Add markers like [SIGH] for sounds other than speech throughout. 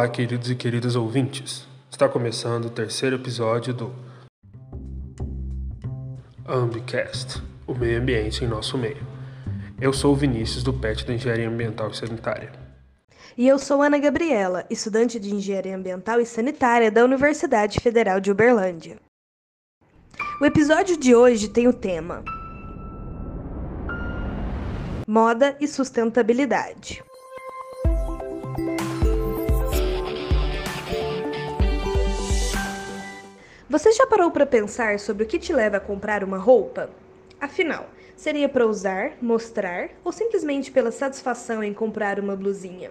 Olá, queridos e queridas ouvintes. Está começando o terceiro episódio do Ambicast, o meio ambiente em nosso meio. Eu sou o Vinícius do PET da Engenharia Ambiental e Sanitária. E eu sou Ana Gabriela, estudante de Engenharia Ambiental e Sanitária da Universidade Federal de Uberlândia. O episódio de hoje tem o tema Moda e sustentabilidade. Você já parou para pensar sobre o que te leva a comprar uma roupa? Afinal, seria para usar, mostrar ou simplesmente pela satisfação em comprar uma blusinha?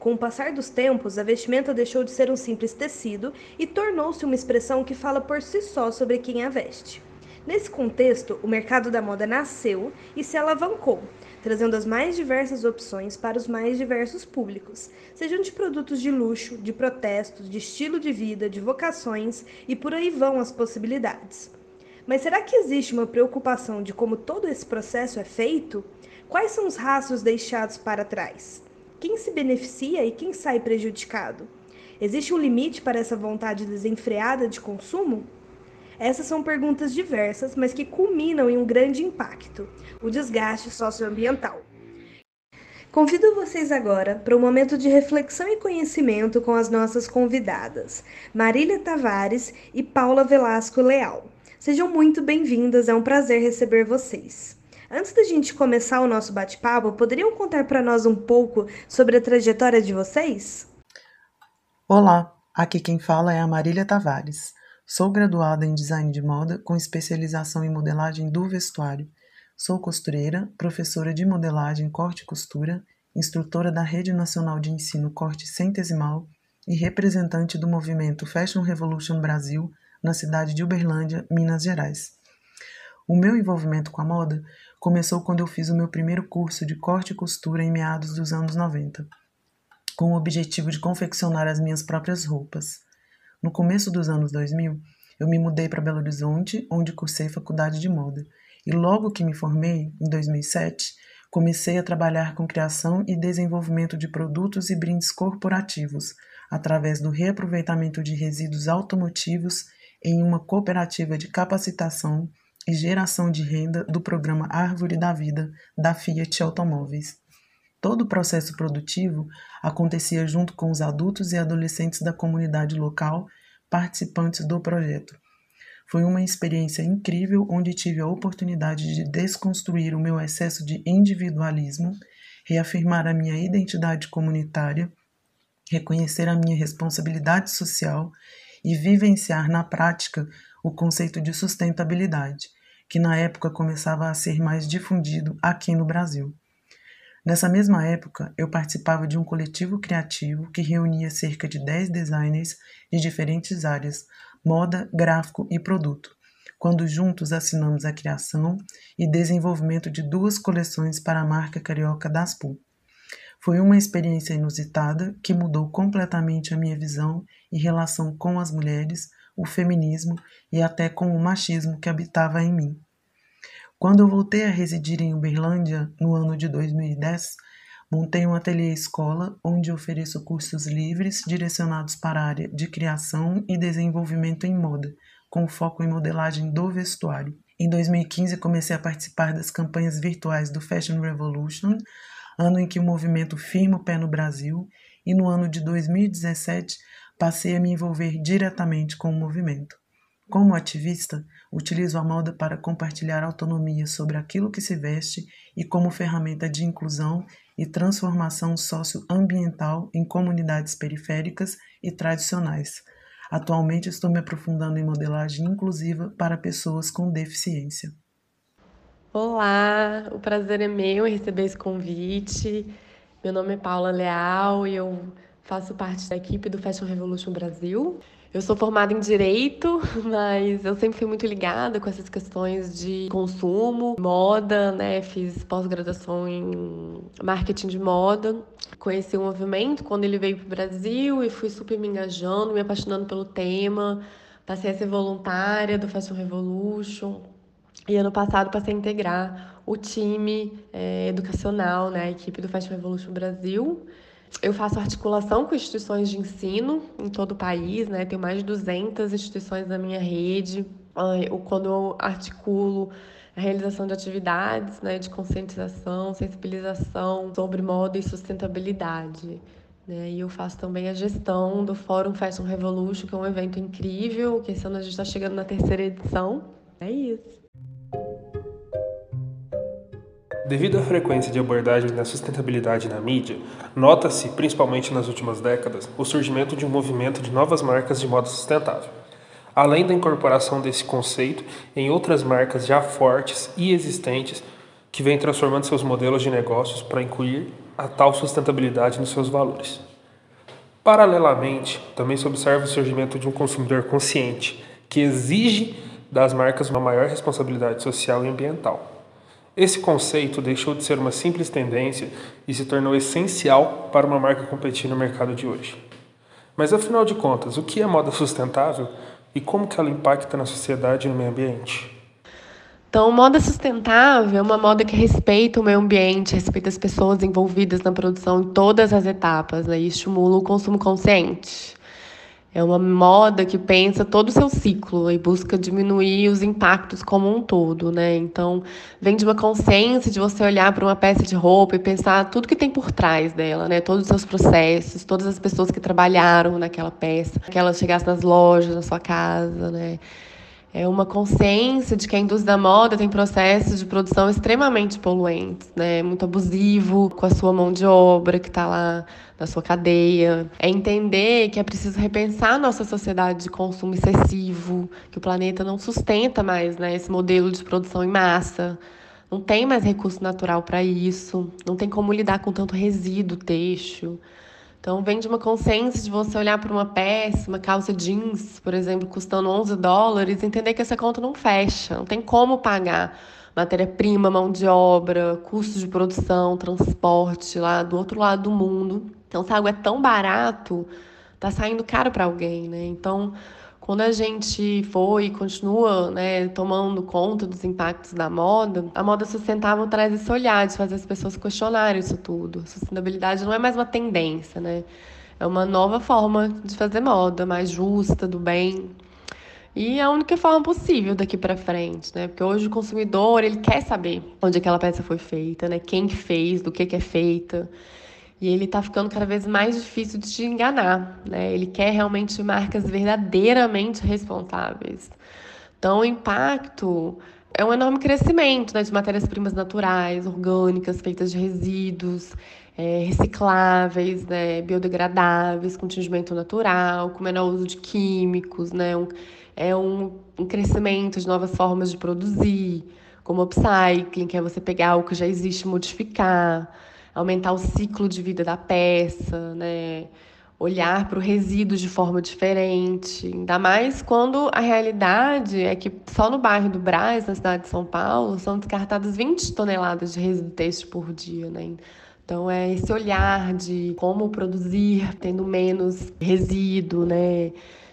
Com o passar dos tempos, a vestimenta deixou de ser um simples tecido e tornou-se uma expressão que fala por si só sobre quem a veste. Nesse contexto, o mercado da moda nasceu e se alavancou, trazendo as mais diversas opções para os mais diversos públicos, sejam de produtos de luxo, de protestos, de estilo de vida, de vocações e por aí vão as possibilidades. Mas será que existe uma preocupação de como todo esse processo é feito? Quais são os rastros deixados para trás? Quem se beneficia e quem sai prejudicado? Existe um limite para essa vontade desenfreada de consumo? Essas são perguntas diversas, mas que culminam em um grande impacto: o desgaste socioambiental. Convido vocês agora para um momento de reflexão e conhecimento com as nossas convidadas, Marília Tavares e Paula Velasco Leal. Sejam muito bem-vindas, é um prazer receber vocês. Antes da gente começar o nosso bate-papo, poderiam contar para nós um pouco sobre a trajetória de vocês? Olá, aqui quem fala é a Marília Tavares. Sou graduada em design de moda com especialização em modelagem do vestuário. Sou costureira, professora de modelagem, corte e costura, instrutora da Rede Nacional de Ensino Corte Centesimal e representante do movimento Fashion Revolution Brasil na cidade de Uberlândia, Minas Gerais. O meu envolvimento com a moda começou quando eu fiz o meu primeiro curso de corte e costura em meados dos anos 90, com o objetivo de confeccionar as minhas próprias roupas. No começo dos anos 2000, eu me mudei para Belo Horizonte, onde cursei faculdade de moda. E logo que me formei, em 2007, comecei a trabalhar com criação e desenvolvimento de produtos e brindes corporativos, através do reaproveitamento de resíduos automotivos em uma cooperativa de capacitação e geração de renda do programa Árvore da Vida da Fiat Automóveis. Todo o processo produtivo acontecia junto com os adultos e adolescentes da comunidade local, participantes do projeto. Foi uma experiência incrível onde tive a oportunidade de desconstruir o meu excesso de individualismo, reafirmar a minha identidade comunitária, reconhecer a minha responsabilidade social e vivenciar na prática o conceito de sustentabilidade, que na época começava a ser mais difundido aqui no Brasil. Nessa mesma época, eu participava de um coletivo criativo que reunia cerca de 10 designers de diferentes áreas, moda, gráfico e produto, quando juntos assinamos a criação e desenvolvimento de duas coleções para a marca carioca Daspu. Foi uma experiência inusitada que mudou completamente a minha visão e relação com as mulheres, o feminismo e até com o machismo que habitava em mim. Quando eu voltei a residir em Uberlândia, no ano de 2010, montei um ateliê escola onde ofereço cursos livres direcionados para a área de criação e desenvolvimento em moda, com foco em modelagem do vestuário. Em 2015, comecei a participar das campanhas virtuais do Fashion Revolution, ano em que o movimento firma o pé no Brasil, e no ano de 2017 passei a me envolver diretamente com o movimento. Como ativista, utilizo a moda para compartilhar autonomia sobre aquilo que se veste e como ferramenta de inclusão e transformação socioambiental em comunidades periféricas e tradicionais. Atualmente estou me aprofundando em modelagem inclusiva para pessoas com deficiência. Olá, o prazer é meu em receber esse convite. Meu nome é Paula Leal e eu faço parte da equipe do Fashion Revolution Brasil. Eu sou formada em direito, [LAUGHS] mas eu sempre fui muito ligada com essas questões de consumo, moda, né? Fiz pós-graduação em marketing de moda. Conheci o movimento quando ele veio para o Brasil e fui super me engajando, me apaixonando pelo tema. Passei a ser voluntária do Fashion Revolution. E ano passado passei a integrar o time é, educacional, né, a equipe do Fashion Revolution Brasil. Eu faço articulação com instituições de ensino em todo o país, né? Tenho mais de 200 instituições na minha rede. Quando eu articulo a realização de atividades né, de conscientização, sensibilização sobre moda e sustentabilidade. Né? E eu faço também a gestão do Fórum Fashion Revolution, que é um evento incrível, que esse ano a gente está chegando na terceira edição. É isso. Devido à frequência de abordagens da sustentabilidade na mídia, nota-se, principalmente nas últimas décadas, o surgimento de um movimento de novas marcas de moda sustentável além da incorporação desse conceito em outras marcas já fortes e existentes que vêm transformando seus modelos de negócios para incluir a tal sustentabilidade nos seus valores. Paralelamente, também se observa o surgimento de um consumidor consciente que exige das marcas uma maior responsabilidade social e ambiental. Esse conceito deixou de ser uma simples tendência e se tornou essencial para uma marca competir no mercado de hoje. Mas afinal de contas, o que é moda sustentável e como que ela impacta na sociedade e no meio ambiente? Então, moda sustentável é uma moda que respeita o meio ambiente, respeita as pessoas envolvidas na produção em todas as etapas né, e estimula o consumo consciente. É uma moda que pensa todo o seu ciclo e busca diminuir os impactos como um todo, né? Então, vem de uma consciência de você olhar para uma peça de roupa e pensar tudo que tem por trás dela, né? Todos os seus processos, todas as pessoas que trabalharam naquela peça, que ela chegasse nas lojas, na sua casa, né? É uma consciência de que a indústria da moda tem processos de produção extremamente poluentes, né? Muito abusivo com a sua mão de obra que está lá na sua cadeia. É entender que é preciso repensar a nossa sociedade de consumo excessivo, que o planeta não sustenta mais, né? Esse modelo de produção em massa. Não tem mais recurso natural para isso. Não tem como lidar com tanto resíduo têxtil. Então, vem de uma consciência de você olhar para uma peça, uma calça jeans, por exemplo, custando 11 dólares, entender que essa conta não fecha, não tem como pagar matéria-prima, mão de obra, custos de produção, transporte lá do outro lado do mundo. Então, se algo é tão barato, tá saindo caro para alguém, né? Então, quando a gente foi e continua né, tomando conta dos impactos da moda, a moda sustentável traz esse olhar de fazer as pessoas questionarem isso tudo. A sustentabilidade não é mais uma tendência, né? É uma nova forma de fazer moda, mais justa, do bem. E é a única forma possível daqui para frente, né? Porque hoje o consumidor, ele quer saber onde aquela peça foi feita, né? Quem fez, do que que é feita. E ele está ficando cada vez mais difícil de te enganar, né? Ele quer realmente marcas verdadeiramente responsáveis. Então, o impacto é um enorme crescimento né, de matérias-primas naturais, orgânicas, feitas de resíduos, é, recicláveis, né, biodegradáveis, com tingimento natural, com menor uso de químicos, né? Um, é um, um crescimento de novas formas de produzir, como upcycling, que é você pegar o que já existe e modificar aumentar o ciclo de vida da peça, né? olhar para o resíduo de forma diferente, ainda mais quando a realidade é que só no bairro do Brás, na cidade de São Paulo, são descartadas 20 toneladas de resíduo têxtil por dia, né? Então é esse olhar de como produzir tendo menos resíduo, né?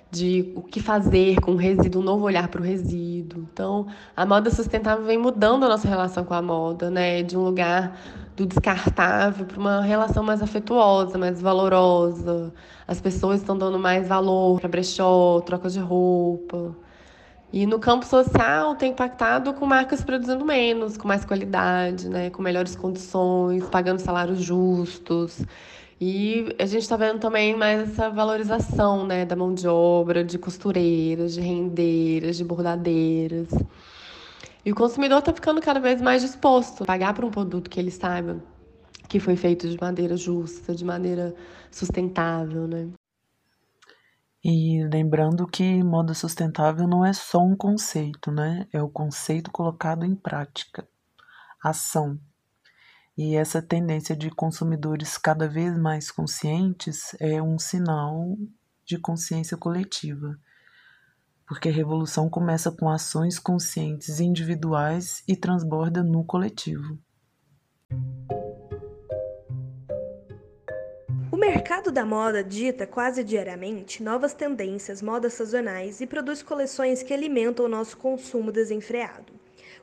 De o que fazer com o resíduo, um novo olhar para o resíduo. Então, a moda sustentável vem mudando a nossa relação com a moda, né? De um lugar do descartável para uma relação mais afetuosa, mais valorosa. As pessoas estão dando mais valor para brechó, troca de roupa. E no campo social tem impactado com marcas produzindo menos, com mais qualidade, né, com melhores condições, pagando salários justos. E a gente está vendo também mais essa valorização né, da mão de obra, de costureiras, de rendeiras, de bordadeiras. E o consumidor está ficando cada vez mais disposto a pagar por um produto que ele saiba que foi feito de maneira justa, de maneira sustentável, né? E lembrando que moda sustentável não é só um conceito, né? É o conceito colocado em prática, ação. E essa tendência de consumidores cada vez mais conscientes é um sinal de consciência coletiva porque a revolução começa com ações conscientes individuais e transborda no coletivo. O mercado da moda dita quase diariamente novas tendências, modas sazonais e produz coleções que alimentam o nosso consumo desenfreado.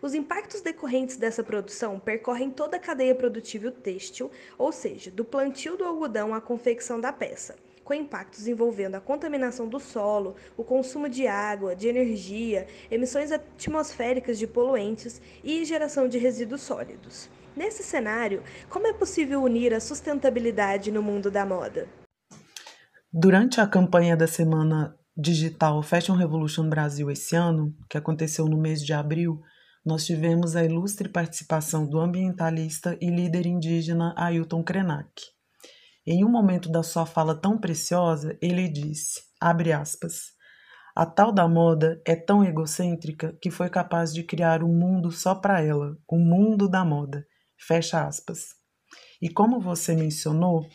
Os impactos decorrentes dessa produção percorrem toda a cadeia produtiva têxtil, ou seja, do plantio do algodão à confecção da peça, com impactos envolvendo a contaminação do solo, o consumo de água, de energia, emissões atmosféricas de poluentes e geração de resíduos sólidos. Nesse cenário, como é possível unir a sustentabilidade no mundo da moda? Durante a campanha da semana digital Fashion Revolution Brasil esse ano, que aconteceu no mês de abril, nós tivemos a ilustre participação do ambientalista e líder indígena Ailton Krenak. Em um momento da sua fala tão preciosa, ele disse, abre aspas, a tal da moda é tão egocêntrica que foi capaz de criar um mundo só para ela, o mundo da moda, fecha aspas. E como você mencionou,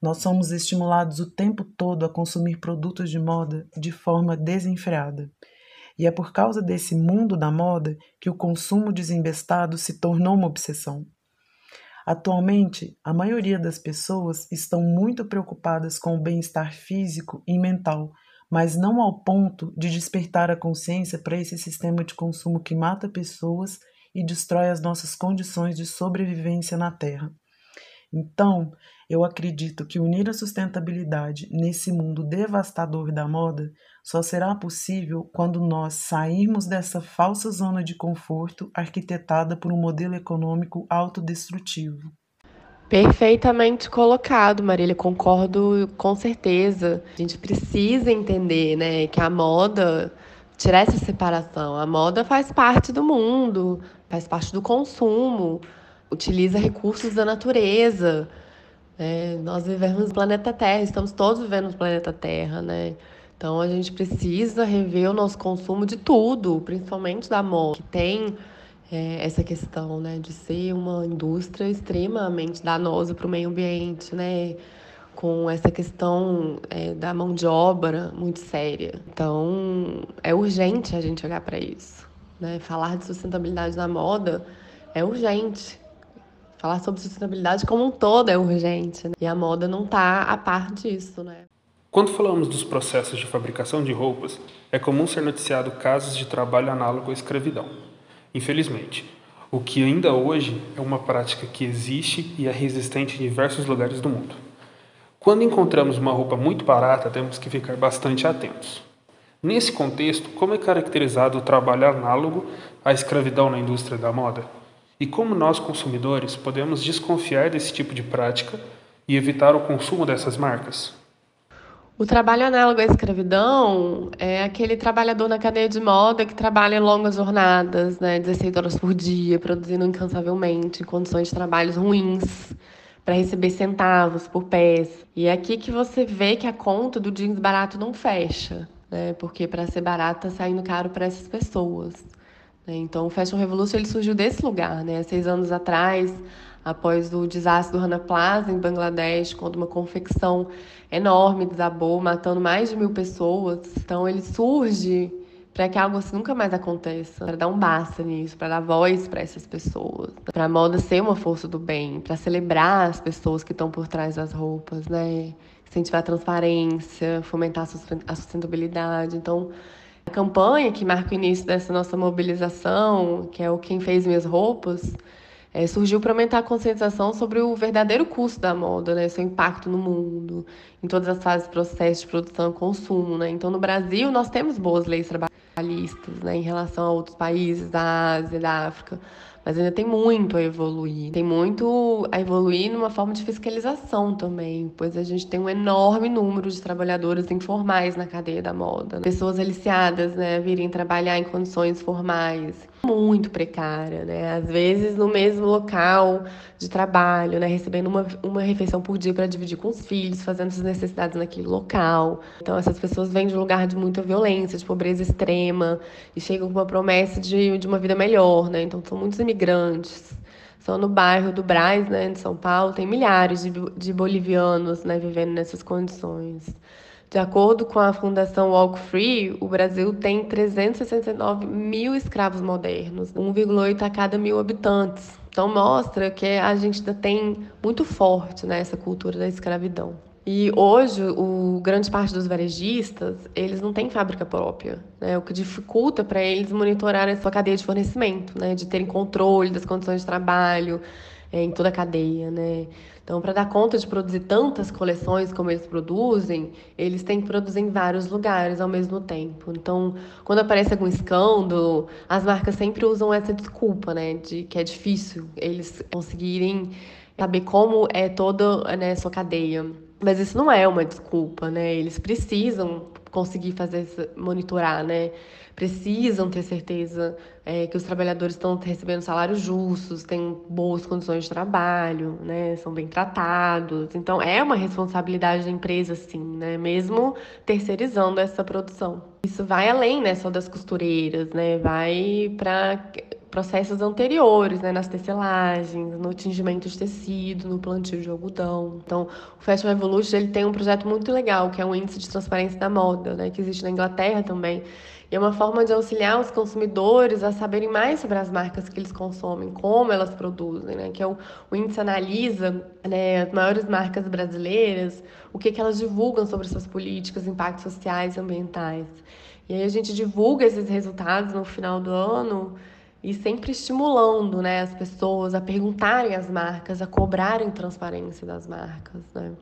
nós somos estimulados o tempo todo a consumir produtos de moda de forma desenfreada. E é por causa desse mundo da moda que o consumo desembestado se tornou uma obsessão. Atualmente, a maioria das pessoas estão muito preocupadas com o bem-estar físico e mental, mas não ao ponto de despertar a consciência para esse sistema de consumo que mata pessoas e destrói as nossas condições de sobrevivência na Terra. Então, eu acredito que unir a sustentabilidade nesse mundo devastador da moda só será possível quando nós sairmos dessa falsa zona de conforto arquitetada por um modelo econômico autodestrutivo. Perfeitamente colocado, Marília, concordo com certeza. A gente precisa entender, né, que a moda tirar essa separação. A moda faz parte do mundo, faz parte do consumo, utiliza recursos da natureza. É, nós vivemos no planeta Terra, estamos todos vivendo no planeta Terra, né? Então a gente precisa rever o nosso consumo de tudo, principalmente da moda, que tem é, essa questão né, de ser uma indústria extremamente danosa para o meio ambiente, né? com essa questão é, da mão de obra muito séria. Então é urgente a gente olhar para isso. Né? Falar de sustentabilidade na moda é urgente. Falar sobre sustentabilidade como um todo é urgente. Né? E a moda não está a par disso, né? Quando falamos dos processos de fabricação de roupas, é comum ser noticiado casos de trabalho análogo à escravidão. Infelizmente, o que ainda hoje é uma prática que existe e é resistente em diversos lugares do mundo. Quando encontramos uma roupa muito barata, temos que ficar bastante atentos. Nesse contexto, como é caracterizado o trabalho análogo à escravidão na indústria da moda? E como nós, consumidores, podemos desconfiar desse tipo de prática e evitar o consumo dessas marcas? O trabalho análogo à escravidão é aquele trabalhador na cadeia de moda que trabalha em longas jornadas, né, 16 horas por dia, produzindo incansavelmente, em condições de trabalhos ruins, para receber centavos por peça. E é aqui que você vê que a conta do jeans barato não fecha, né, porque para ser barato está saindo caro para essas pessoas. Né? Então, o Fashion Revolution ele surgiu desse lugar, né? Seis anos atrás, após o desastre do Rana Plaza em Bangladesh, quando uma confecção enorme desabou, matando mais de mil pessoas. Então, ele surge para que algo assim nunca mais aconteça, para dar um basta nisso, para dar voz para essas pessoas, para a moda ser uma força do bem, para celebrar as pessoas que estão por trás das roupas, né? Incentivar a transparência, fomentar a sustentabilidade. Então, a campanha que marca o início dessa nossa mobilização, que é o Quem Fez Minhas Roupas, é, surgiu para aumentar a conscientização sobre o verdadeiro custo da moda, né, seu impacto no mundo, em todas as fases do processo de produção e consumo. Né? Então, no Brasil, nós temos boas leis trabalhistas né, em relação a outros países da Ásia, da África, mas ainda tem muito a evoluir. Tem muito a evoluir numa forma de fiscalização também, pois a gente tem um enorme número de trabalhadoras informais na cadeia da moda. Né? Pessoas aliciadas, né, virem trabalhar em condições formais, muito precária, né? Às vezes no mesmo local de trabalho, né, recebendo uma, uma refeição por dia para dividir com os filhos, fazendo suas necessidades naquele local. Então essas pessoas vêm de um lugar de muita violência, de pobreza extrema e chegam com uma promessa de, de uma vida melhor, né? Então são muitos imigrantes. Só no bairro do Braz, né, de São Paulo, tem milhares de, de bolivianos, né, vivendo nessas condições. De acordo com a Fundação Walk Free, o Brasil tem 369 mil escravos modernos, 1,8 a cada mil habitantes. Então mostra que a gente ainda tem muito forte né, essa cultura da escravidão. E hoje, o grande parte dos varejistas, eles não têm fábrica própria, né? O que dificulta para eles monitorar essa cadeia de fornecimento, né? De terem controle das condições de trabalho é, em toda a cadeia, né? Então, para dar conta de produzir tantas coleções como eles produzem, eles têm que produzir em vários lugares ao mesmo tempo. Então, quando aparece algum escândalo, as marcas sempre usam essa desculpa, né? De que é difícil eles conseguirem saber como é toda né, a sua cadeia. Mas isso não é uma desculpa, né? Eles precisam conseguir fazer monitorar, né? Precisam ter certeza é, que os trabalhadores estão recebendo salários justos, têm boas condições de trabalho, né? São bem tratados. Então é uma responsabilidade da empresa, sim, né? Mesmo terceirizando essa produção. Isso vai além, né? Só das costureiras, né? Vai para processos anteriores, né, nas tecelagens, no tingimento de tecido, no plantio de algodão. Então, o Fashion Revolution ele tem um projeto muito legal, que é o índice de transparência da moda, né, que existe na Inglaterra também. E é uma forma de auxiliar os consumidores a saberem mais sobre as marcas que eles consomem, como elas produzem, né? Que é o, o índice analisa né, as maiores marcas brasileiras, o que, que elas divulgam sobre suas políticas, impactos sociais e ambientais. E aí a gente divulga esses resultados no final do ano e sempre estimulando né, as pessoas a perguntarem às marcas, a cobrarem transparência das marcas. Né?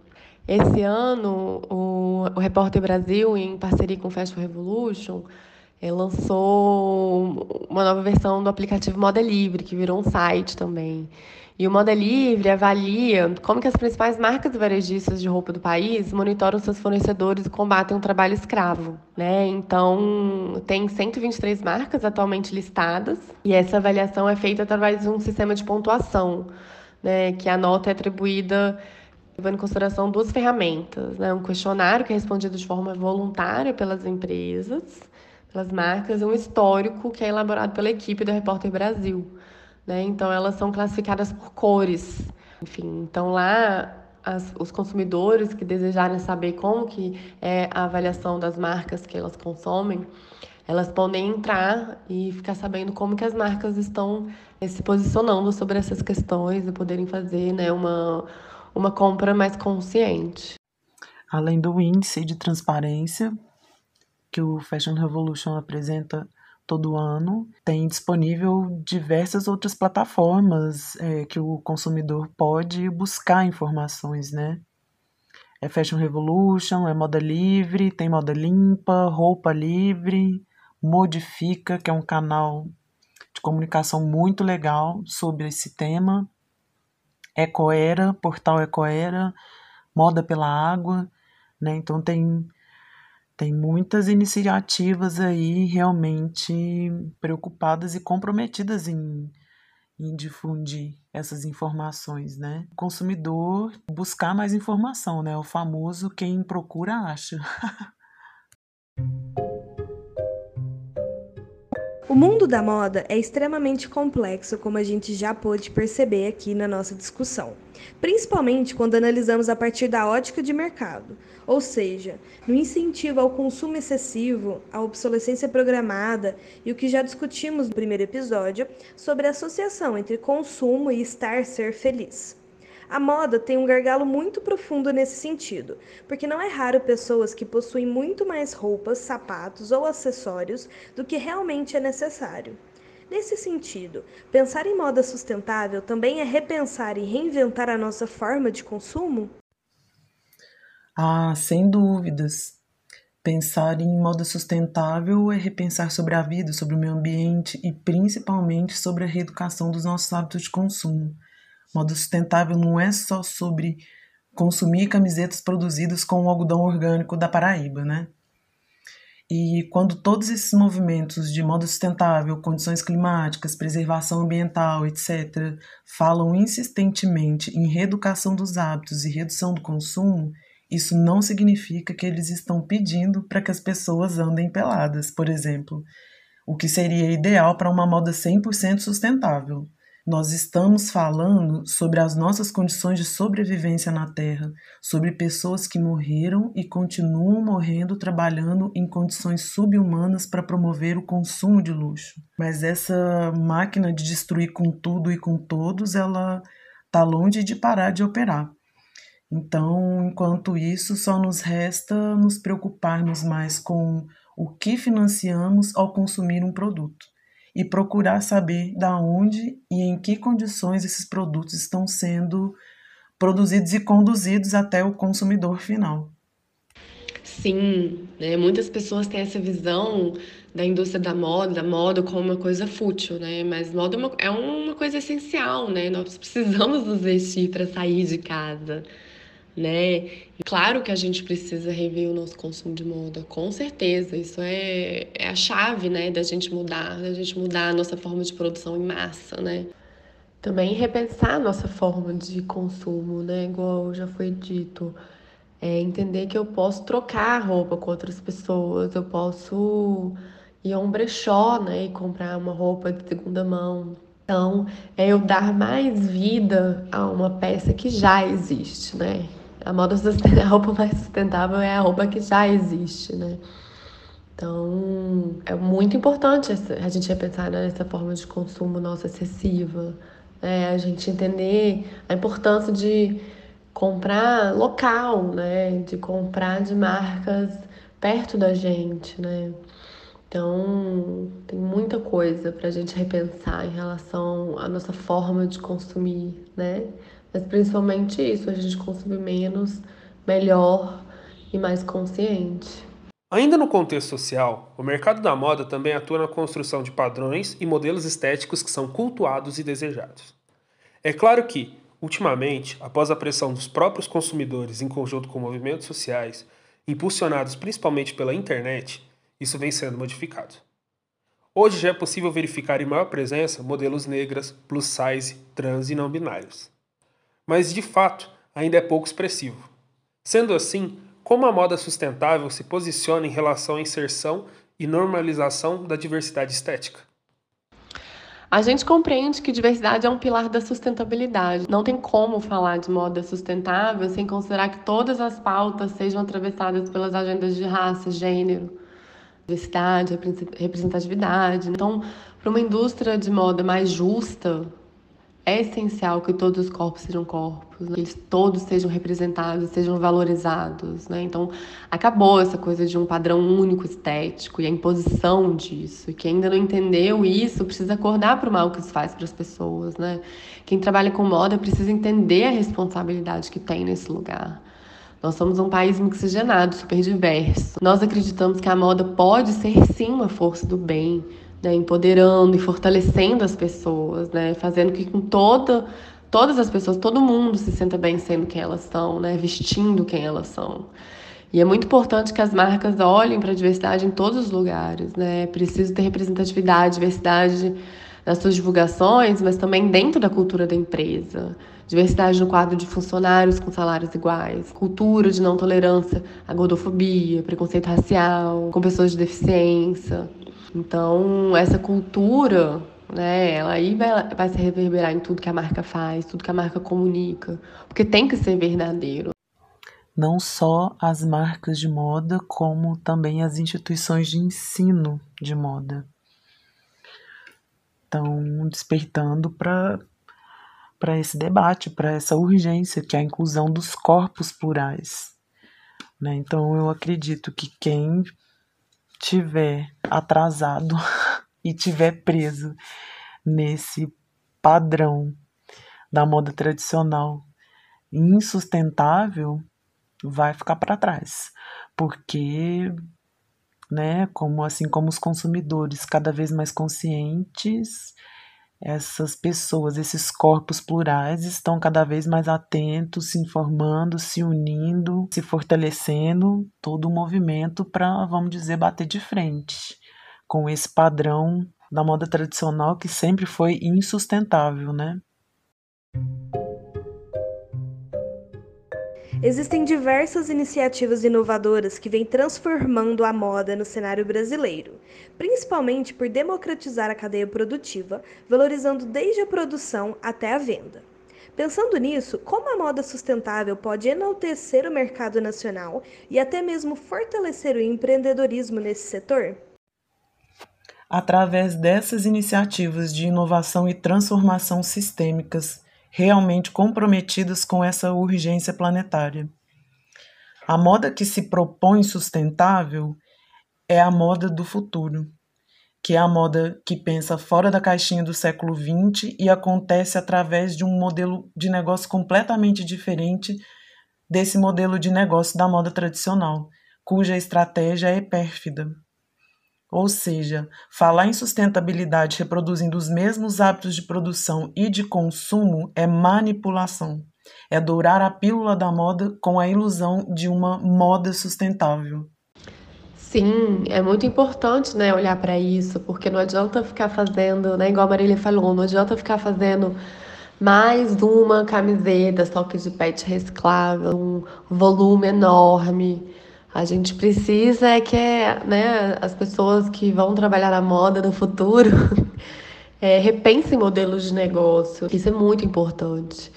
Esse ano, o, o Repórter Brasil, em parceria com o Fashion Revolution, é, lançou uma nova versão do aplicativo Moda Livre, que virou um site também. E o Moda Livre avalia como que as principais marcas varejistas de roupa do país monitoram seus fornecedores e combatem o trabalho escravo. Né? Então, tem 123 marcas atualmente listadas e essa avaliação é feita através de um sistema de pontuação, né? que a nota é atribuída levando em consideração duas ferramentas, né? um questionário que é respondido de forma voluntária pelas empresas, pelas marcas, um histórico que é elaborado pela equipe do Repórter Brasil. Né? Então, elas são classificadas por cores. Enfim, então lá as, os consumidores que desejarem saber como que é a avaliação das marcas que elas consomem, elas podem entrar e ficar sabendo como que as marcas estão eh, se posicionando sobre essas questões e poderem fazer né, uma, uma compra mais consciente. Além do índice de transparência que o Fashion Revolution apresenta todo ano. Tem disponível diversas outras plataformas é, que o consumidor pode buscar informações, né? É Fashion Revolution, é Moda Livre, tem Moda Limpa, Roupa Livre, Modifica, que é um canal de comunicação muito legal sobre esse tema. Ecoera, Portal Ecoera, Moda pela Água, né? Então tem tem muitas iniciativas aí realmente preocupadas e comprometidas em, em difundir essas informações, né? O consumidor buscar mais informação, né? O famoso quem procura acha. [LAUGHS] O mundo da moda é extremamente complexo, como a gente já pôde perceber aqui na nossa discussão, principalmente quando analisamos a partir da ótica de mercado, ou seja, no incentivo ao consumo excessivo, à obsolescência programada e o que já discutimos no primeiro episódio sobre a associação entre consumo e estar ser feliz. A moda tem um gargalo muito profundo nesse sentido, porque não é raro pessoas que possuem muito mais roupas, sapatos ou acessórios do que realmente é necessário. Nesse sentido, pensar em moda sustentável também é repensar e reinventar a nossa forma de consumo? Ah, sem dúvidas. Pensar em moda sustentável é repensar sobre a vida, sobre o meio ambiente e principalmente sobre a reeducação dos nossos hábitos de consumo. Moda sustentável não é só sobre consumir camisetas produzidas com o algodão orgânico da Paraíba, né? E quando todos esses movimentos de moda sustentável, condições climáticas, preservação ambiental, etc., falam insistentemente em reeducação dos hábitos e redução do consumo, isso não significa que eles estão pedindo para que as pessoas andem peladas, por exemplo, o que seria ideal para uma moda 100% sustentável. Nós estamos falando sobre as nossas condições de sobrevivência na Terra, sobre pessoas que morreram e continuam morrendo trabalhando em condições subhumanas para promover o consumo de luxo. Mas essa máquina de destruir com tudo e com todos, ela está longe de parar de operar. Então, enquanto isso, só nos resta nos preocuparmos mais com o que financiamos ao consumir um produto e procurar saber da onde e em que condições esses produtos estão sendo produzidos e conduzidos até o consumidor final. Sim, né? muitas pessoas têm essa visão da indústria da moda, da moda como uma coisa fútil, né? Mas moda é uma, é uma coisa essencial, né? Nós precisamos nos vestir para sair de casa, né? Claro que a gente precisa rever o nosso consumo de moda, com certeza. Isso é, é a chave, né, da gente mudar, da gente mudar a nossa forma de produção em massa, né? Também repensar a nossa forma de consumo, né? Igual já foi dito é entender que eu posso trocar roupa com outras pessoas, eu posso ir a um brechó, né, e comprar uma roupa de segunda mão. Então, é eu dar mais vida a uma peça que já existe, né? A moda a roupa mais sustentável é a roupa que já existe, né? Então, é muito importante a gente repensar nessa forma de consumo nossa excessiva, né? a gente entender a importância de comprar local, né? De comprar de marcas perto da gente, né? Então, tem muita coisa para a gente repensar em relação à nossa forma de consumir, né? Mas principalmente isso, a gente consumir menos, melhor e mais consciente. Ainda no contexto social, o mercado da moda também atua na construção de padrões e modelos estéticos que são cultuados e desejados. É claro que, Ultimamente, após a pressão dos próprios consumidores em conjunto com movimentos sociais, impulsionados principalmente pela internet, isso vem sendo modificado. Hoje já é possível verificar em maior presença modelos negras, plus size, trans e não binários. Mas de fato, ainda é pouco expressivo. Sendo assim, como a moda sustentável se posiciona em relação à inserção e normalização da diversidade estética? A gente compreende que diversidade é um pilar da sustentabilidade. Não tem como falar de moda sustentável sem considerar que todas as pautas sejam atravessadas pelas agendas de raça, gênero, diversidade, representatividade. Então, para uma indústria de moda mais justa, é essencial que todos os corpos sejam corpos, né? eles todos sejam representados, sejam valorizados, né? Então, acabou essa coisa de um padrão único estético e a imposição disso. E quem ainda não entendeu isso precisa acordar para o mal que isso faz para as pessoas, né? Quem trabalha com moda precisa entender a responsabilidade que tem nesse lugar. Nós somos um país mixigenado, super diverso. Nós acreditamos que a moda pode ser sim uma força do bem, né, empoderando e fortalecendo as pessoas, né, fazendo que com toda, todas as pessoas, todo mundo se sinta bem sendo quem elas são, né, vestindo quem elas são. E é muito importante que as marcas olhem para a diversidade em todos os lugares, né? É preciso ter representatividade, diversidade nas suas divulgações, mas também dentro da cultura da empresa. Diversidade no quadro de funcionários com salários iguais, cultura de não tolerância à gordofobia, preconceito racial, com pessoas de deficiência, então, essa cultura, né, ela aí vai, vai se reverberar em tudo que a marca faz, tudo que a marca comunica, porque tem que ser verdadeiro. Não só as marcas de moda, como também as instituições de ensino de moda estão despertando para para esse debate, para essa urgência que é a inclusão dos corpos plurais. Né? Então eu acredito que quem tiver atrasado [LAUGHS] e tiver preso nesse padrão da moda tradicional insustentável, vai ficar para trás, porque né, como assim como os consumidores cada vez mais conscientes, essas pessoas, esses corpos plurais estão cada vez mais atentos, se informando, se unindo, se fortalecendo, todo o movimento para, vamos dizer, bater de frente com esse padrão da moda tradicional que sempre foi insustentável, né? Existem diversas iniciativas inovadoras que vêm transformando a moda no cenário brasileiro, principalmente por democratizar a cadeia produtiva, valorizando desde a produção até a venda. Pensando nisso, como a moda sustentável pode enaltecer o mercado nacional e até mesmo fortalecer o empreendedorismo nesse setor? Através dessas iniciativas de inovação e transformação sistêmicas realmente comprometidas com essa urgência planetária. A moda que se propõe sustentável é a moda do futuro, que é a moda que pensa fora da caixinha do século XX e acontece através de um modelo de negócio completamente diferente desse modelo de negócio da moda tradicional, cuja estratégia é pérfida. Ou seja, falar em sustentabilidade reproduzindo os mesmos hábitos de produção e de consumo é manipulação. É dourar a pílula da moda com a ilusão de uma moda sustentável. Sim, é muito importante, né, olhar para isso, porque não adianta ficar fazendo, né, igual a Marília falou, não adianta ficar fazendo mais uma camiseta só que de pet reciclável, um volume enorme. A gente precisa é que né, as pessoas que vão trabalhar na moda no futuro [LAUGHS] é, repensem modelos de negócio. Isso é muito importante.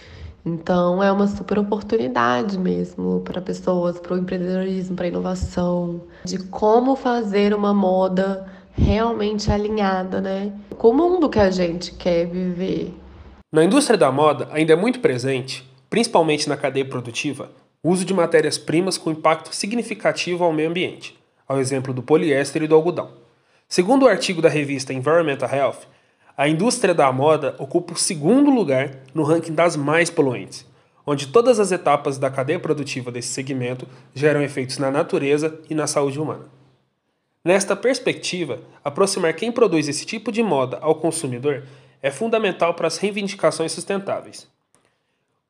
Então, é uma super oportunidade mesmo para pessoas, para o empreendedorismo, para a inovação, de como fazer uma moda realmente alinhada né, com o mundo que a gente quer viver. Na indústria da moda, ainda é muito presente, principalmente na cadeia produtiva, uso de matérias-primas com impacto significativo ao meio ambiente, ao exemplo do poliéster e do algodão. Segundo o artigo da revista Environmental Health, a indústria da moda ocupa o segundo lugar no ranking das mais poluentes, onde todas as etapas da cadeia produtiva desse segmento geram efeitos na natureza e na saúde humana. Nesta perspectiva, aproximar quem produz esse tipo de moda ao consumidor é fundamental para as reivindicações sustentáveis.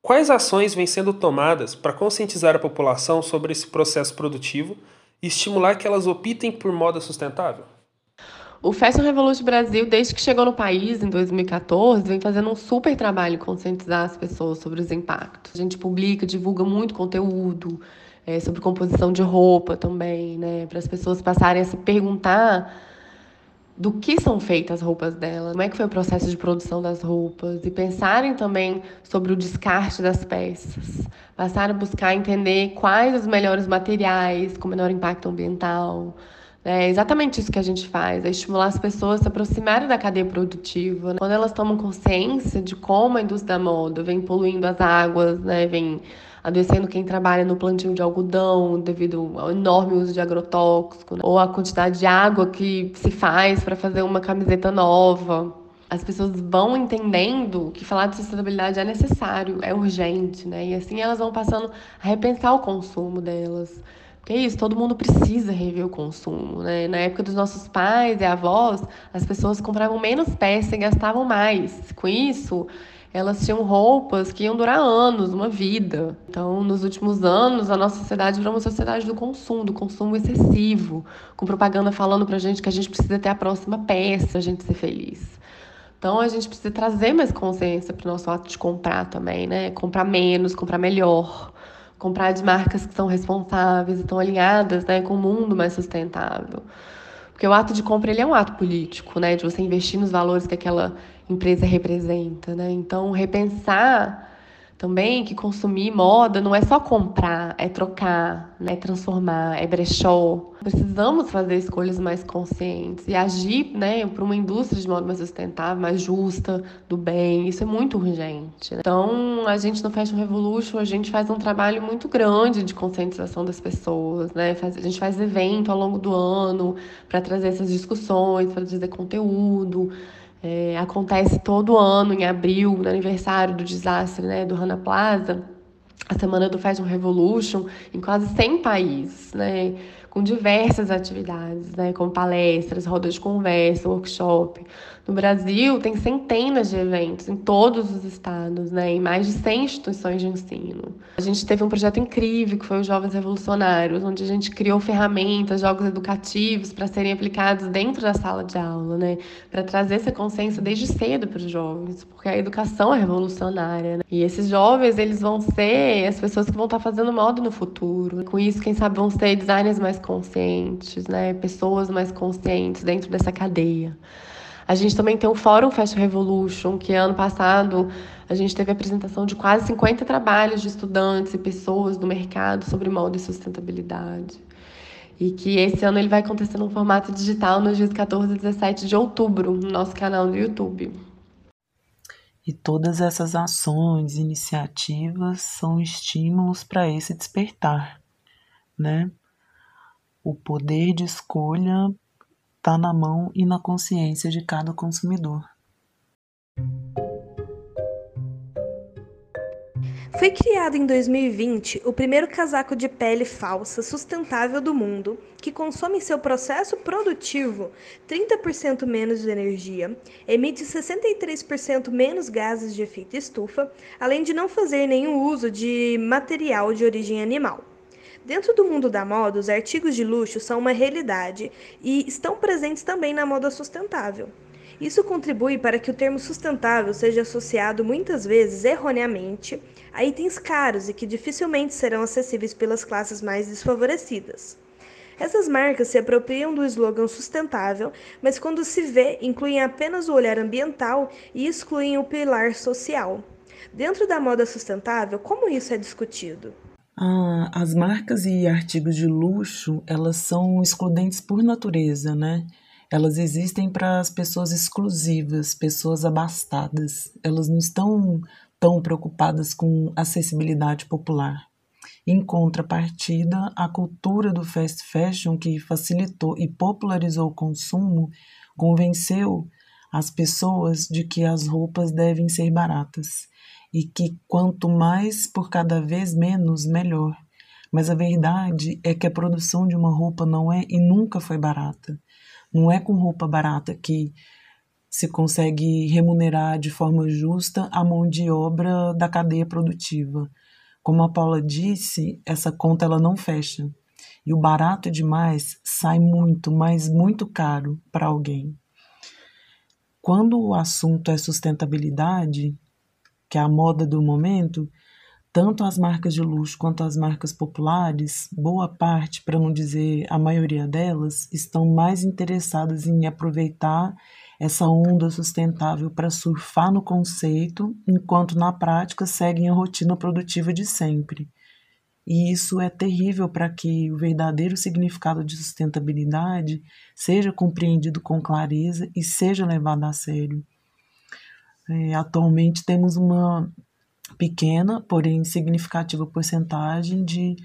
Quais ações vêm sendo tomadas para conscientizar a população sobre esse processo produtivo e estimular que elas optem por moda sustentável? O Fashion Revolution Brasil, desde que chegou no país em 2014, vem fazendo um super trabalho em conscientizar as pessoas sobre os impactos. A gente publica, divulga muito conteúdo é, sobre composição de roupa também, né, para as pessoas passarem a se perguntar do que são feitas as roupas dela, como é que foi o processo de produção das roupas e pensarem também sobre o descarte das peças, passar a buscar entender quais os melhores materiais com menor impacto ambiental. É exatamente isso que a gente faz, é estimular as pessoas a se aproximarem da cadeia produtiva. Quando elas tomam consciência de como a indústria da moda vem poluindo as águas, né, vem adoecendo quem trabalha no plantio de algodão devido ao enorme uso de agrotóxico, né? ou a quantidade de água que se faz para fazer uma camiseta nova. As pessoas vão entendendo que falar de sustentabilidade é necessário, é urgente, né? E assim elas vão passando a repensar o consumo delas. Porque é isso, todo mundo precisa rever o consumo, né? Na época dos nossos pais e avós, as pessoas compravam menos peça e gastavam mais. Com isso, elas tinham roupas que iam durar anos, uma vida. Então, nos últimos anos, a nossa sociedade virou uma sociedade do consumo, do consumo excessivo, com propaganda falando pra gente que a gente precisa ter a próxima peça pra gente ser feliz. Então, a gente precisa trazer mais consciência para o nosso ato de comprar também, né? Comprar menos, comprar melhor. Comprar de marcas que são responsáveis e estão alinhadas né, com o um mundo mais sustentável. Porque o ato de compra ele é um ato político, né? De você investir nos valores que aquela empresa representa, né? Então, repensar também que consumir moda não é só comprar, é trocar, né? transformar, é brechó. Precisamos fazer escolhas mais conscientes e agir né, para uma indústria de moda mais sustentável, mais justa, do bem. Isso é muito urgente. Né? Então, a gente no Fashion Revolution, a gente faz um trabalho muito grande de conscientização das pessoas. Né? a gente faz evento ao longo do ano para trazer essas discussões, para trazer conteúdo. É, acontece todo ano, em abril, no aniversário do desastre né, do Rana Plaza, a Semana do Fashion Revolution, em quase 100 países, né, com diversas atividades, né, como palestras, rodas de conversa, workshop. No Brasil, tem centenas de eventos em todos os estados, né, em mais de 100 instituições de ensino. A gente teve um projeto incrível, que foi os Jovens Revolucionários, onde a gente criou ferramentas, jogos educativos para serem aplicados dentro da sala de aula, né, para trazer essa consciência desde cedo para os jovens, porque a educação é revolucionária. Né? E esses jovens, eles vão ser as pessoas que vão estar fazendo moda no futuro. Com isso, quem sabe vão ser designers mais conscientes, né, pessoas mais conscientes dentro dessa cadeia. A gente também tem o Fórum Fashion Revolution, que ano passado a gente teve a apresentação de quase 50 trabalhos de estudantes e pessoas do mercado sobre moda e sustentabilidade. E que esse ano ele vai acontecer no formato digital nos dias 14 e 17 de outubro, no nosso canal do YouTube. E todas essas ações, iniciativas são estímulos para esse despertar, né? O poder de escolha está na mão e na consciência de cada consumidor. Foi criado em 2020 o primeiro casaco de pele falsa sustentável do mundo, que consome em seu processo produtivo 30% menos de energia, emite 63% menos gases de efeito estufa, além de não fazer nenhum uso de material de origem animal. Dentro do mundo da moda, os artigos de luxo são uma realidade e estão presentes também na moda sustentável. Isso contribui para que o termo sustentável seja associado muitas vezes erroneamente a itens caros e que dificilmente serão acessíveis pelas classes mais desfavorecidas. Essas marcas se apropriam do slogan sustentável, mas quando se vê, incluem apenas o olhar ambiental e excluem o pilar social. Dentro da moda sustentável, como isso é discutido? Ah, as marcas e artigos de luxo, elas são excludentes por natureza, né? Elas existem para as pessoas exclusivas, pessoas abastadas. Elas não estão tão preocupadas com acessibilidade popular. Em contrapartida, a cultura do fast fashion, que facilitou e popularizou o consumo, convenceu as pessoas de que as roupas devem ser baratas e que quanto mais por cada vez menos, melhor. Mas a verdade é que a produção de uma roupa não é e nunca foi barata. Não é com roupa barata que se consegue remunerar de forma justa a mão de obra da cadeia produtiva. Como a Paula disse, essa conta ela não fecha. E o barato demais sai muito, mas muito caro para alguém. Quando o assunto é sustentabilidade, que é a moda do momento, tanto as marcas de luxo quanto as marcas populares, boa parte, para não dizer a maioria delas, estão mais interessadas em aproveitar essa onda sustentável para surfar no conceito, enquanto na prática seguem a rotina produtiva de sempre. E isso é terrível para que o verdadeiro significado de sustentabilidade seja compreendido com clareza e seja levado a sério. É, atualmente temos uma pequena, porém significativa porcentagem de,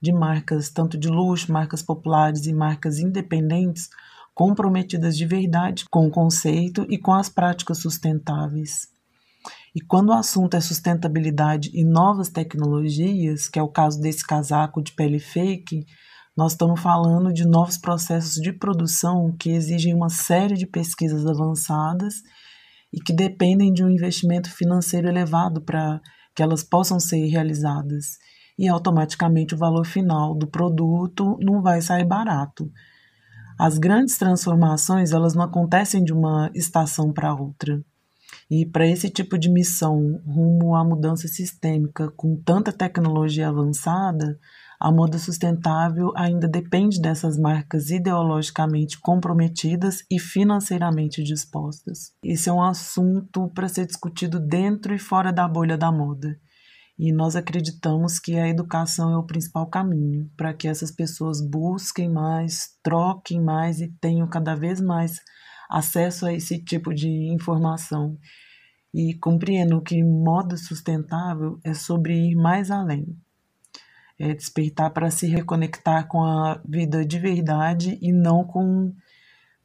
de marcas, tanto de luxo, marcas populares e marcas independentes, comprometidas de verdade com o conceito e com as práticas sustentáveis. E quando o assunto é sustentabilidade e novas tecnologias, que é o caso desse casaco de pele fake, nós estamos falando de novos processos de produção que exigem uma série de pesquisas avançadas e que dependem de um investimento financeiro elevado para que elas possam ser realizadas. E automaticamente o valor final do produto não vai sair barato. As grandes transformações, elas não acontecem de uma estação para outra. E para esse tipo de missão rumo à mudança sistêmica com tanta tecnologia avançada, a moda sustentável ainda depende dessas marcas ideologicamente comprometidas e financeiramente dispostas. Esse é um assunto para ser discutido dentro e fora da bolha da moda. E nós acreditamos que a educação é o principal caminho para que essas pessoas busquem mais, troquem mais e tenham cada vez mais acesso a esse tipo de informação. E compreendam que moda sustentável é sobre ir mais além é despertar para se reconectar com a vida de verdade e não com,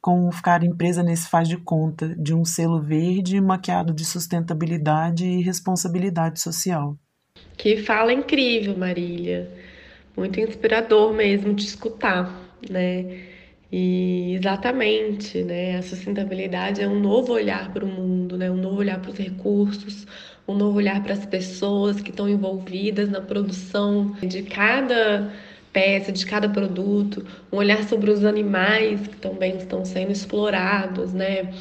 com ficar presa nesse faz de conta de um selo verde maquiado de sustentabilidade e responsabilidade social. Que fala incrível, Marília. Muito inspirador mesmo de escutar, né? E exatamente, né? A sustentabilidade é um novo olhar para o mundo, né? Um novo olhar para os recursos, um novo olhar para as pessoas que estão envolvidas na produção de cada peça, de cada produto, um olhar sobre os animais que também estão sendo explorados, né,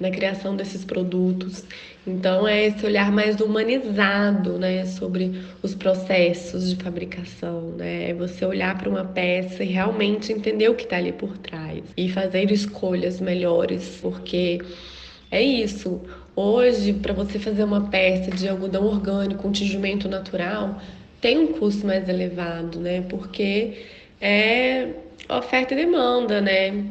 na criação desses produtos. Então é esse olhar mais humanizado, né, sobre os processos de fabricação, né? É você olhar para uma peça e realmente entender o que está ali por trás e fazer escolhas melhores, porque é isso. Hoje, para você fazer uma peça de algodão orgânico, um tingimento natural, tem um custo mais elevado, né? Porque é oferta e demanda, né?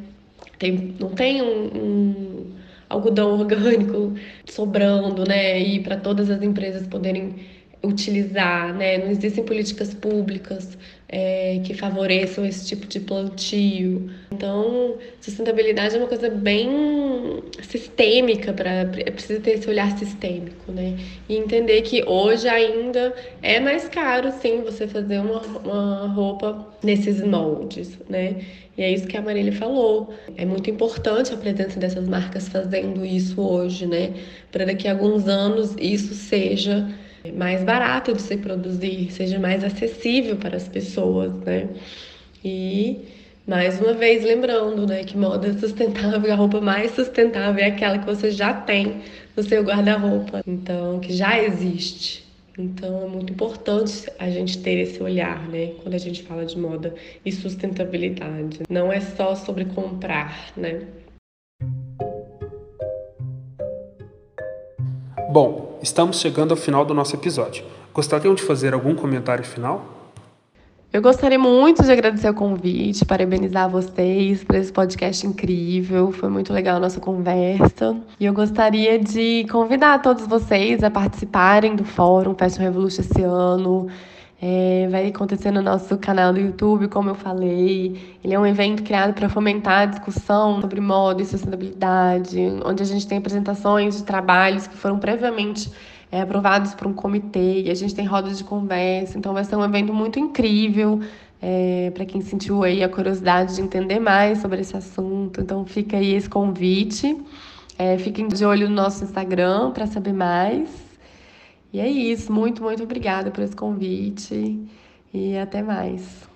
Tem, não tem um, um, algodão orgânico sobrando, né? E para todas as empresas poderem utilizar, né? Não existem políticas públicas é, que favoreçam esse tipo de plantio. Então, sustentabilidade é uma coisa bem sistêmica é preciso ter esse olhar sistêmico, né? E entender que hoje ainda é mais caro, sim, você fazer uma, uma roupa nesses moldes, né? E é isso que a Marília falou. É muito importante a presença dessas marcas fazendo isso hoje, né? Para daqui a alguns anos isso seja mais barato de se produzir, seja mais acessível para as pessoas, né? E mais uma vez lembrando, né, que moda sustentável, [LAUGHS] a roupa mais sustentável é aquela que você já tem no seu guarda-roupa, então que já existe. Então é muito importante a gente ter esse olhar, né, quando a gente fala de moda e sustentabilidade. Não é só sobre comprar, né? Bom, estamos chegando ao final do nosso episódio. Gostariam de fazer algum comentário final? Eu gostaria muito de agradecer o convite, parabenizar vocês por esse podcast incrível. Foi muito legal a nossa conversa. E eu gostaria de convidar todos vocês a participarem do Fórum Fashion Revolution esse ano. É, vai acontecer no nosso canal do YouTube, como eu falei. Ele é um evento criado para fomentar a discussão sobre moda e sustentabilidade, onde a gente tem apresentações de trabalhos que foram previamente é, aprovados por um comitê e a gente tem rodas de conversa. Então vai ser um evento muito incrível é, para quem sentiu aí a curiosidade de entender mais sobre esse assunto. Então fica aí esse convite. É, fiquem de olho no nosso Instagram para saber mais. E é isso. Muito, muito obrigada por esse convite e até mais.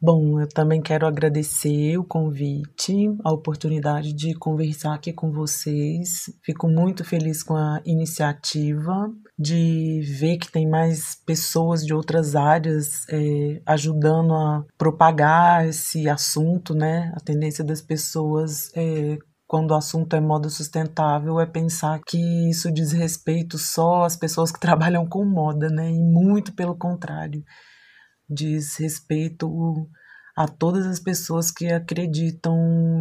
Bom, eu também quero agradecer o convite, a oportunidade de conversar aqui com vocês. Fico muito feliz com a iniciativa de ver que tem mais pessoas de outras áreas é, ajudando a propagar esse assunto, né? A tendência das pessoas é, quando o assunto é moda sustentável, é pensar que isso diz respeito só às pessoas que [LAUGHS] trabalham com moda, né? E muito pelo contrário, diz respeito a todas as pessoas que acreditam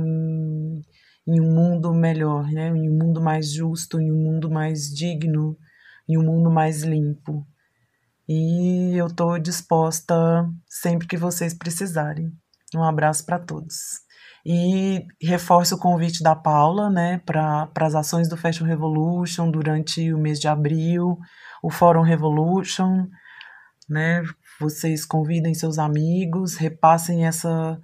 em, em um mundo melhor, né? Em um mundo mais justo, em um mundo mais digno, em um mundo mais limpo. E eu estou disposta sempre que vocês precisarem. Um abraço para todos. E reforço o convite da Paula né, para as ações do Fashion Revolution durante o mês de abril, o Fórum Revolution. Né, vocês convidem seus amigos, repassem essa,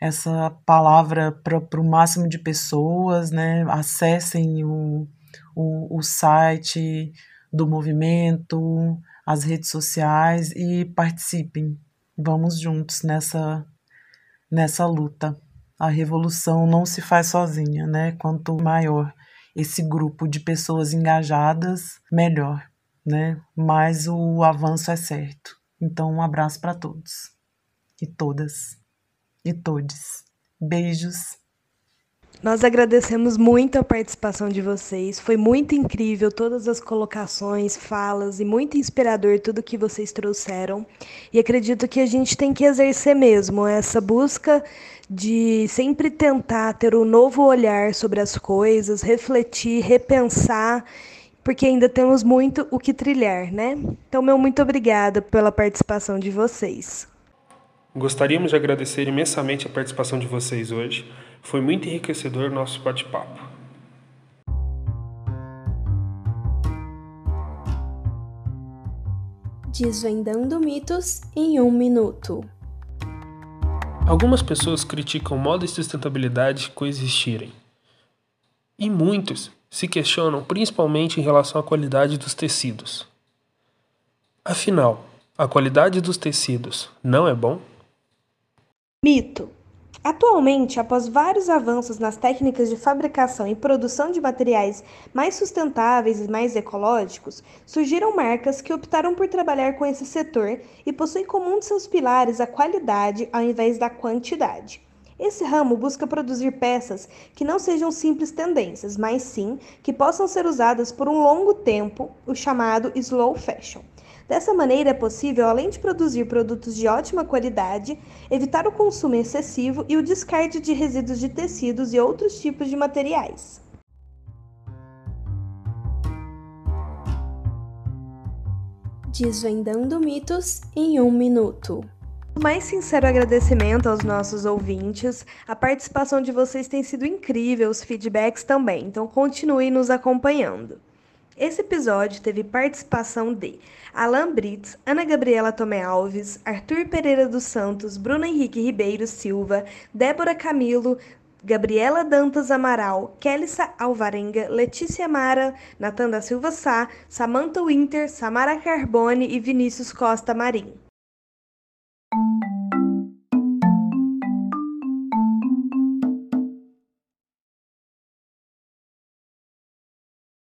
essa palavra para o máximo de pessoas, né, acessem o, o, o site do movimento, as redes sociais e participem. Vamos juntos nessa, nessa luta a revolução não se faz sozinha, né? Quanto maior esse grupo de pessoas engajadas, melhor, né? Mais o avanço é certo. Então, um abraço para todos e todas e todes. Beijos. Nós agradecemos muito a participação de vocês. Foi muito incrível todas as colocações, falas e muito inspirador tudo que vocês trouxeram. E acredito que a gente tem que exercer mesmo essa busca de sempre tentar ter um novo olhar sobre as coisas, refletir, repensar, porque ainda temos muito o que trilhar, né? Então, meu muito obrigada pela participação de vocês. Gostaríamos de agradecer imensamente a participação de vocês hoje. Foi muito enriquecedor o nosso bate-papo. Desvendando mitos em um minuto. Algumas pessoas criticam moda e sustentabilidade coexistirem. E muitos se questionam principalmente em relação à qualidade dos tecidos. Afinal, a qualidade dos tecidos não é bom? Mito. Atualmente, após vários avanços nas técnicas de fabricação e produção de materiais mais sustentáveis e mais ecológicos, surgiram marcas que optaram por trabalhar com esse setor e possuem como um de seus pilares a qualidade ao invés da quantidade. Esse ramo busca produzir peças que não sejam simples tendências, mas sim que possam ser usadas por um longo tempo, o chamado slow fashion. Dessa maneira, é possível, além de produzir produtos de ótima qualidade, evitar o consumo excessivo e o descarte de resíduos de tecidos e outros tipos de materiais. Desvendando mitos em um minuto. O mais sincero agradecimento aos nossos ouvintes. A participação de vocês tem sido incrível, os feedbacks também. Então continue nos acompanhando. Esse episódio teve participação de Alan Brits, Ana Gabriela Tomé Alves, Arthur Pereira dos Santos, Bruno Henrique Ribeiro Silva, Débora Camilo, Gabriela Dantas Amaral, Kelissa Alvarenga, Letícia Mara, Natan da Silva Sá, Samantha Winter, Samara Carbone e Vinícius Costa Marim.